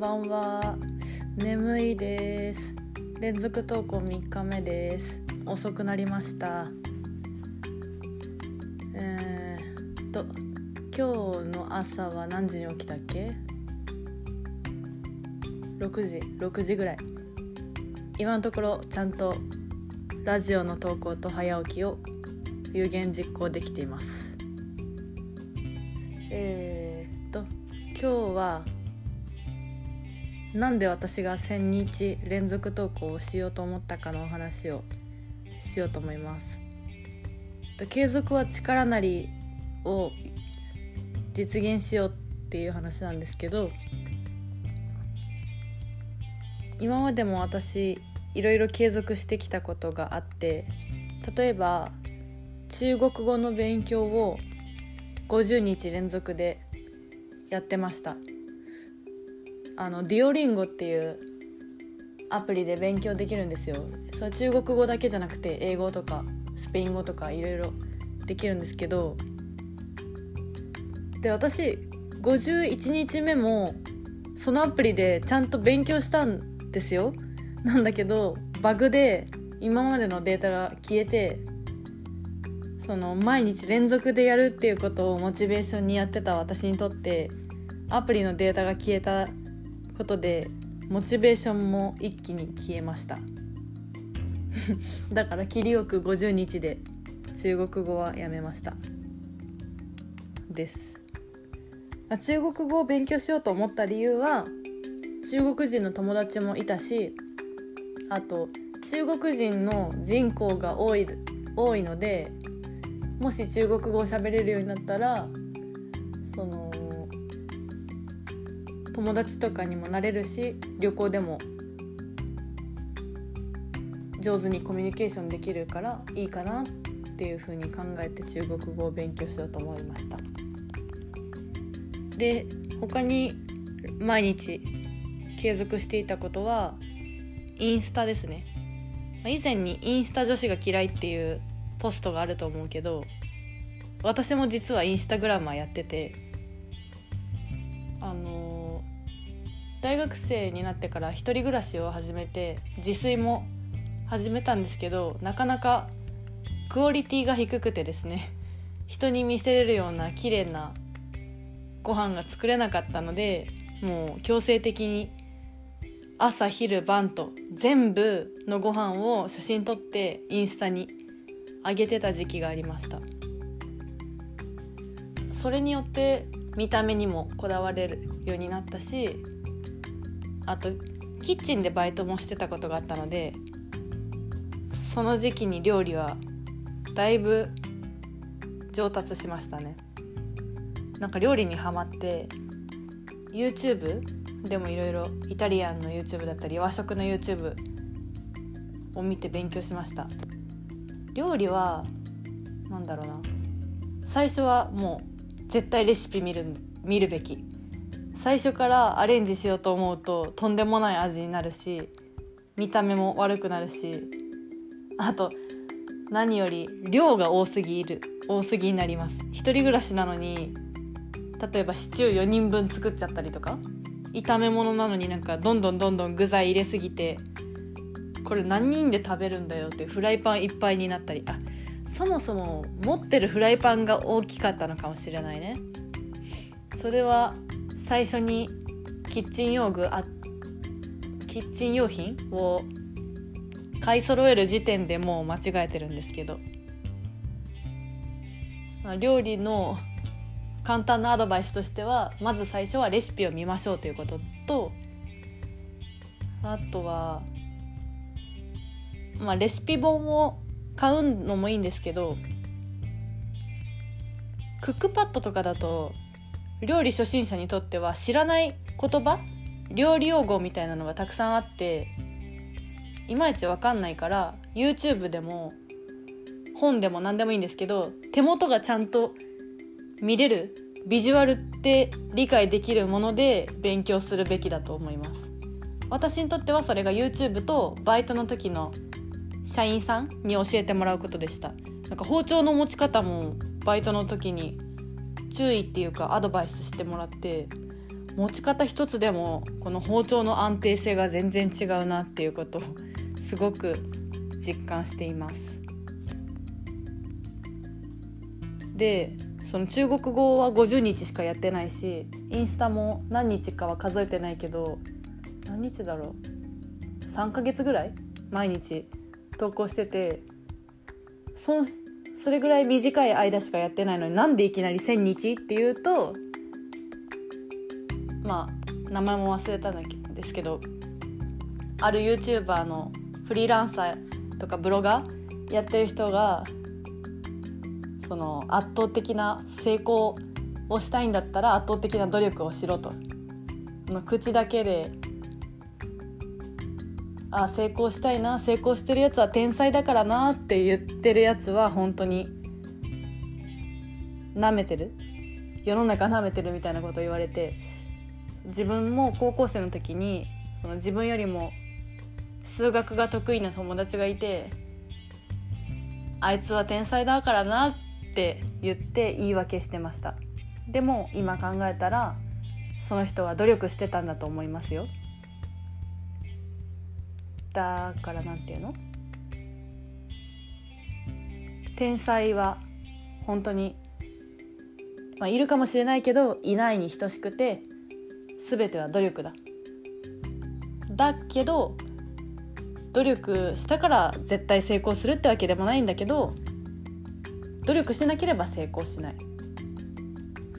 んばんは。眠いです。連続投稿3日目です。遅くなりました。えー、っと今日の朝は何時に起きたっけ？6時6時ぐらい。今のところちゃんとラジオの投稿と早起きを有言実行できています。えー、っと今日はなんで私が1,000日連続投稿をしようと思ったかのお話をしようと思います。継続は力なりを実現しようっていう話なんですけど今までも私いろいろ継続してきたことがあって例えば中国語の勉強を50日連続でやってましたあのデュオリンゴっていうアプリで勉強できるんですよ。それ中国語だけじゃなくて英語とかスペイン語とかいろいろできるんですけどで私51日目もそのアプリでちゃんと勉強したんですよ。なんだけどバグで今までのデータが消えてその毎日連続でやるっていうことをモチベーションにやってた私にとってアプリのデータが消えたことでモチベーションも一気に消えました。だから切りよく50日で中国語はやめました。です。中国語を勉強しようと思った理由は中国人の友達もいたしあと中国人の人口が多い多いのでもし中国語を喋れるようになったらその友達とかにもなれるし旅行でも上手にコミュニケーションできるからいいかなっていうふうに考えて中国語を勉強しようと思いました。で他に毎日継続していたことはインスタですね。以前にインスタ女子が嫌いっていうポストがあると思うけど私も実はインスタグラマーやっててあの大学生になってから一人暮らしを始めて自炊も始めたんですけどなかなかクオリティが低くてですね 人に見せれるような綺麗なご飯が作れなかったのでもう強制的に朝昼晩と全部のご飯を写真撮ってインスタに上げてた時期がありました。それによって見た目にもこだわれるようになったしあとキッチンでバイトもしてたことがあったのでその時期に料理はだいぶ上達しましたね。なんか料理にはまって YouTube でもいろいろイタリアンの YouTube だったり和食の YouTube を見て勉強しました。料理は何だろうな。最初はもう絶対レシピ見る見るべき。最初からアレンジしようと思うととんでもない味になるし見た目も悪くなるしあと何より量が多すぎる多すぎになります。一人暮らしなのに例えばシチュー4人分作っちゃったりとか炒め物なのになんかどんどんどんどん具材入れすぎてこれ何人で食べるんだよってフライパンいっぱいになったりあそもそも持ってるフライパンが大きかったのかもしれないね。それは最初にキッチン用具あキッチン用品を買い揃える時点でもう間違えてるんですけど、まあ、料理の簡単なアドバイスとしてはまず最初はレシピを見ましょうということとあとは、まあ、レシピ本を買うのもいいんですけどクックパッドとかだと料理初心者にとっては知らない言葉料理用語みたいなのがたくさんあっていまいち分かんないから YouTube でも本でも何でもいいんですけど手元がちゃんと見れるビジュアルって理解できるもので勉強するべきだと思います。私にとってはそれが YouTube とバイトの時の社員さんに教えてもらうことでした。なんか包丁の持ち方もバイトの時に注意っていうかアドバイスしてもらって持ち方一つでもこの包丁の安定性が全然違うなっていうことをすごく実感しています。でその中国語は50日しかやってないしインスタも何日かは数えてないけど何日だろう？3ヶ月ぐらい？毎日投稿しててそそれぐらい短い間しかやってないのになんでいきなり1,000日っていうとまあ名前も忘れたんですけどある YouTuber のフリーランサーとかブロガーやってる人がその圧倒的な成功をしたいんだったら圧倒的な努力をしろと。口だけであ成功したいな成功してるやつは天才だからなって言ってるやつは本当になめてる？世の中なめてるみたいなこと言われて自分も高校生の時にその自分よりも数学が得意な友達がいてあいつは天才だからなって言って言い訳してました。でも今考えたらその人は努力してたんだと思いますよ。だからなんていうの？天才は本当にまあ、いるかもしれないけどいないに等しくて全ては努力だ。だけど努力したから絶対成功するってわけでもないんだけど努力しなければ成功しない。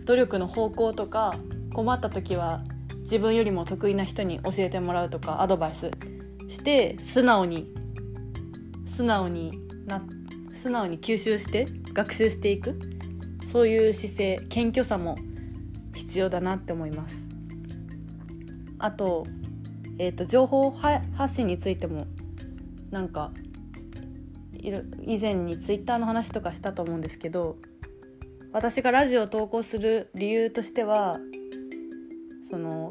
努力の方向とか困った時は自分よりも得意な人に教えてもらうとかアドバイス。して素直に素直にな素直に吸収して学習していく。そういう姿勢謙虚さも必要だなって思います。あと,、えーと、情報発信についてもなんか以前にツイッターの話とかしたと思うんですけど私がラジオを投稿する理由としてはその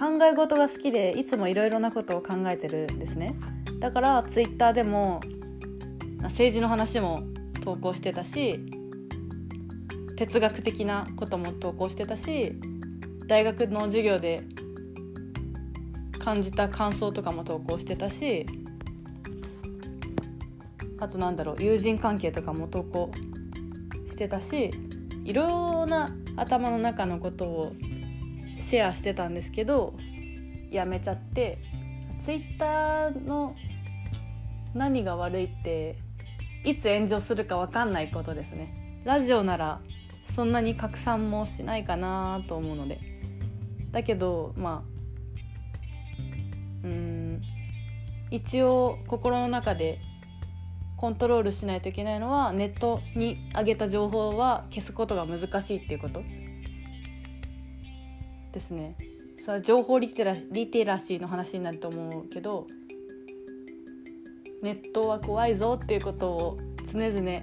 考え事が好きでいつもいろいろなことを考えてるんですね。だからツイッターでも政治の話も投稿してたし哲学的なことも投稿してたし大学の授業で感じた感想とかも投稿してたしあとなんだろう友人関係とかも投稿してたしいろんな頭の中のことをシェアしてたんですけどやめちゃってツイッターの何が悪いっていつ炎上するか分かんないことですね。ラジオならそんなに拡散もしないかなと思うので。だけどまあうん一応心の中でコントロールしないといけないのはネットに上げた情報は消すことが難しいっていうこと。ですね。それは情報リテラリテラシーの話になると思うけどネットは怖いぞっていうことを常々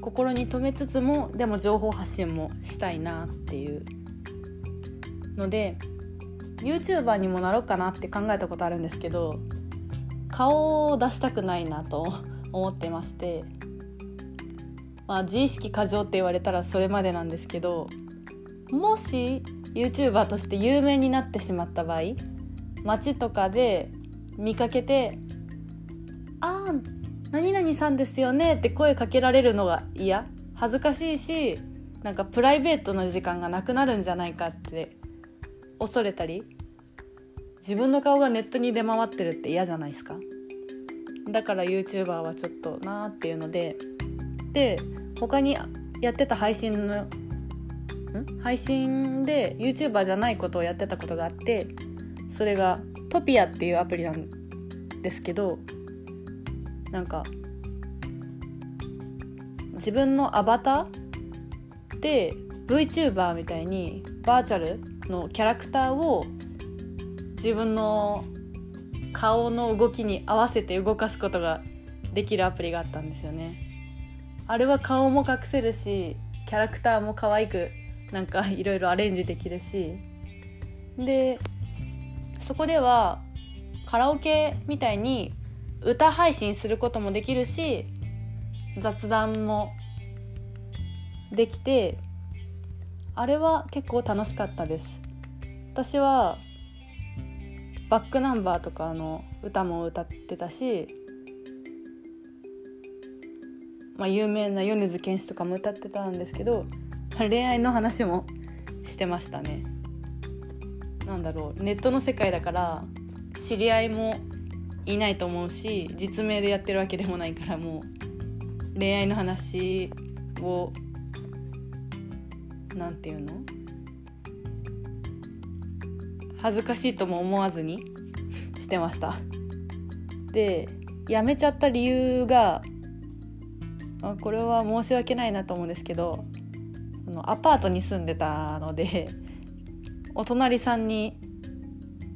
心に留めつつもでも情報発信もしたいなっていう。ので YouTuber にもなろうかなって考えたことあるんですけど顔を出したくないなと 思ってましてまあ自意識過剰って言われたらそれまでなんですけどもし YouTuber として有名になってしまった場合街とかで見かけて「ああ何々さんですよねって声かけられるのが嫌。恥ずかしいしなんかプライベートの時間がなくなるんじゃないかって恐れたり自分の顔がネットに出回ってるって嫌じゃないですか。だから YouTuber はちょっとなーっていうのでで他にやってた配信の配信で YouTuber じゃないことをやってたことがあってそれがトピアっていうアプリなんですけどなんか自分のアバターで VTuber みたいにバーチャルのキャラクターを自分の顔の動きに合わせて動かすことができるアプリがあったんですよね。あれは顔も隠せるしキャラクターも可愛くなんか いろいろアレンジできるし。でそこではカラオケみたいに歌配信することもできるし雑談もできてあれは結構楽しかったです。私はバックナンバーとかの歌も歌ってたし、まあ、有名な米津玄師とかも歌ってたんですけど恋愛の話もしてましたね。なんだろう。ネットの世界だから知り合いもいないと思うし実名でやってるわけでもないからもう恋愛の話を何て言うの？恥ずかしいとも思わずに してました。で辞めちゃった理由がこれは申し訳ないなと思うんですけどのアパートに住んでたので お隣さんに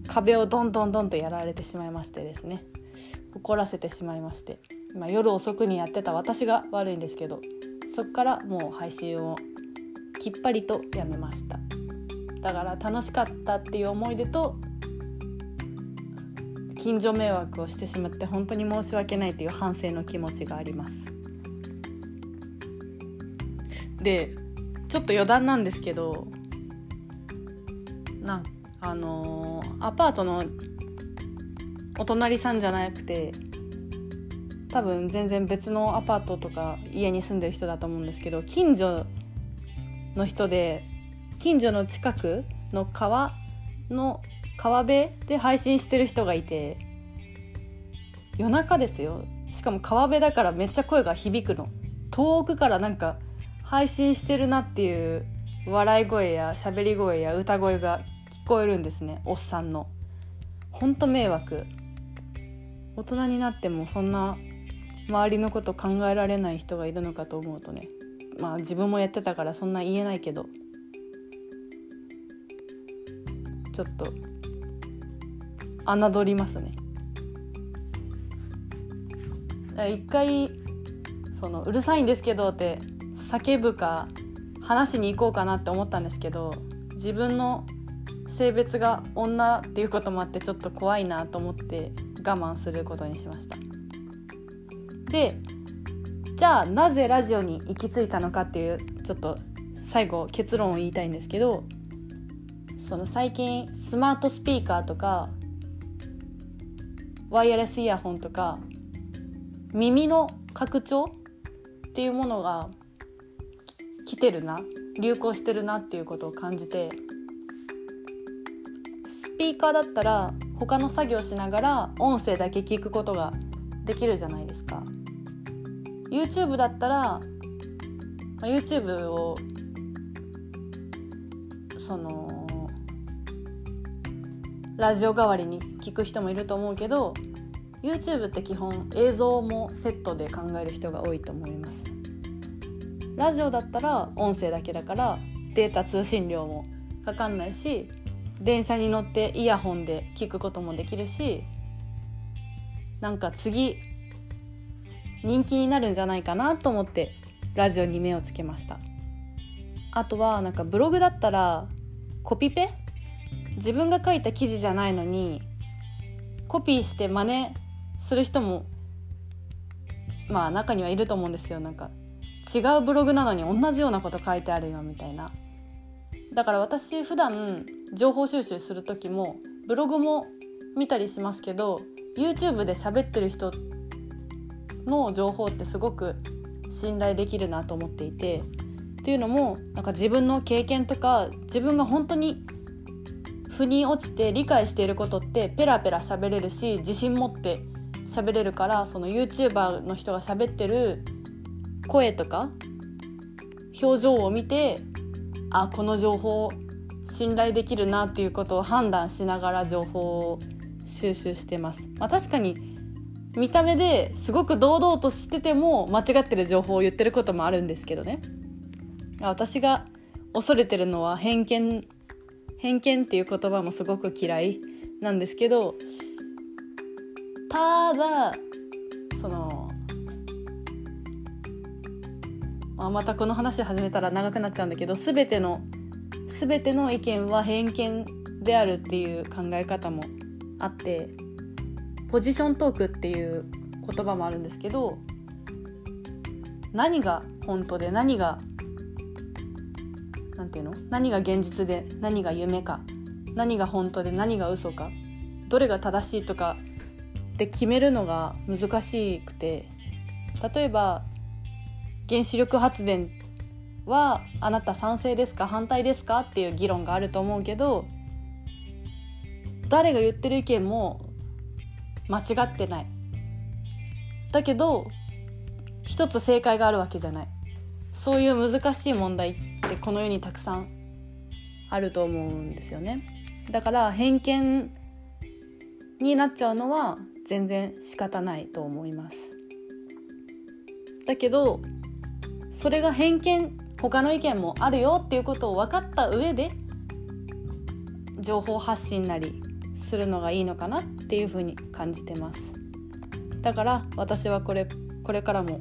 壁をどんどんどんとやられてしまいましてですね。怒らせてしまいまして、まあ、夜遅くにやってた私が悪いんですけどそっからもう配信をきっぱりとやめました。だから楽しかったっていう思い出と近所迷惑をしてしまって本当に申し訳ないという反省の気持ちがあります。でちょっと余談なんですけどなん？あのー、アパートのお隣さんじゃなくて多分全然別のアパートとか家に住んでる人だと思うんですけど近所の人で近所の近くの川の川辺で配信してる人がいて夜中ですよ。しかも川辺だからめっちゃ声が響くの。遠くからなんか配信してるなっていう笑い声や喋り声や歌声が聞こえるんですねおっさんの。ほんと迷惑。大人になってもそんな周りのこと考えられない人がいるのかと思うとねまあ自分もやってたからそんな言えないけどちょっと侮りますね。一回そのうるさいんですけどって叫ぶか話しに行こうかなって思ったんですけど自分の性別が女っていうこともあってちょっと怖いなと思って我慢することにしました。でじゃあなぜラジオに行き着いたのかっていうちょっと最後結論を言いたいんですけどその最近スマートスピーカーとかワイヤレスイヤホンとか耳の拡張っていうものが来てるな流行してるなっていうことを感じてスピーカーだったら他の作業しながら音声だけ聞くことができるじゃないですか。YouTube だったら、まあ、YouTube をそのラジオ代わりに聞く人もいると思うけど YouTube って基本映像もセットで考える人が多いと思います。ラジオだったら音声だけだからデータ通信量もかかんないし電車に乗ってイヤホンで聞くこともできるしなんか次人気になるんじゃないかなと思ってラジオに目をつけました。あとはなんかブログだったらコピペ？自分が書いた記事じゃないのにコピーして真似する人もまあ中にはいると思うんですよ。なんか違うブログなのに同じようなこと書いてあるよみたいな。だから私普段情報収集する時もブログも見たりしますけど YouTube で喋ってる人の情報ってすごく信頼できるなと思っていてっていうのもなんか自分の経験とか自分が本当に腑に落ちて理解していることってペラペラ喋れるし自信持って喋れるからその YouTuber の人が喋ってる声とか表情を見てあこの情報信頼できるなっていうことを判断しながら情報を収集してます。まあ、確かに見た目ですごく堂々としてても間違ってる情報を言ってることもあるんですけどね私が恐れてるのは偏見偏見っていう言葉もすごく嫌いなんですけどただあまたこの話始めたら長くなっちゃうんだけど全ての全ての意見は偏見であるっていう考え方もあってポジショントークっていう言葉もあるんですけど何が本当で何が何ていうの？何が現実で何が夢か何が本当で何が嘘かどれが正しいとかで決めるのが難しくて例えば原子力発電はあなた賛成ですか？反対ですか？っていう議論があると思うけど誰が言ってる意見も間違ってない。だけど一つ正解があるわけじゃない。そういう難しい問題ってこの世にたくさんあると思うんですよね。だから偏見になっちゃうのは全然仕方ないと思います。だけどそれが偏見他の意見もあるよっていうことを分かった上で情報発信なりするのがいいのかなっていうふうに感じてますだから私はこれこれからも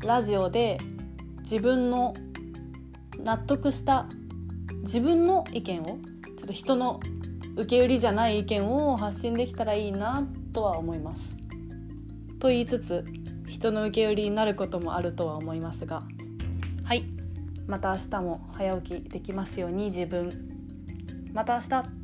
ラジオで自分の納得した自分の意見をちょっと人の受け売りじゃない意見を発信できたらいいなとは思います。と言いつつ人の受け売りになることもあるとは思いますがまた明日も早起きできますように自分。また明日。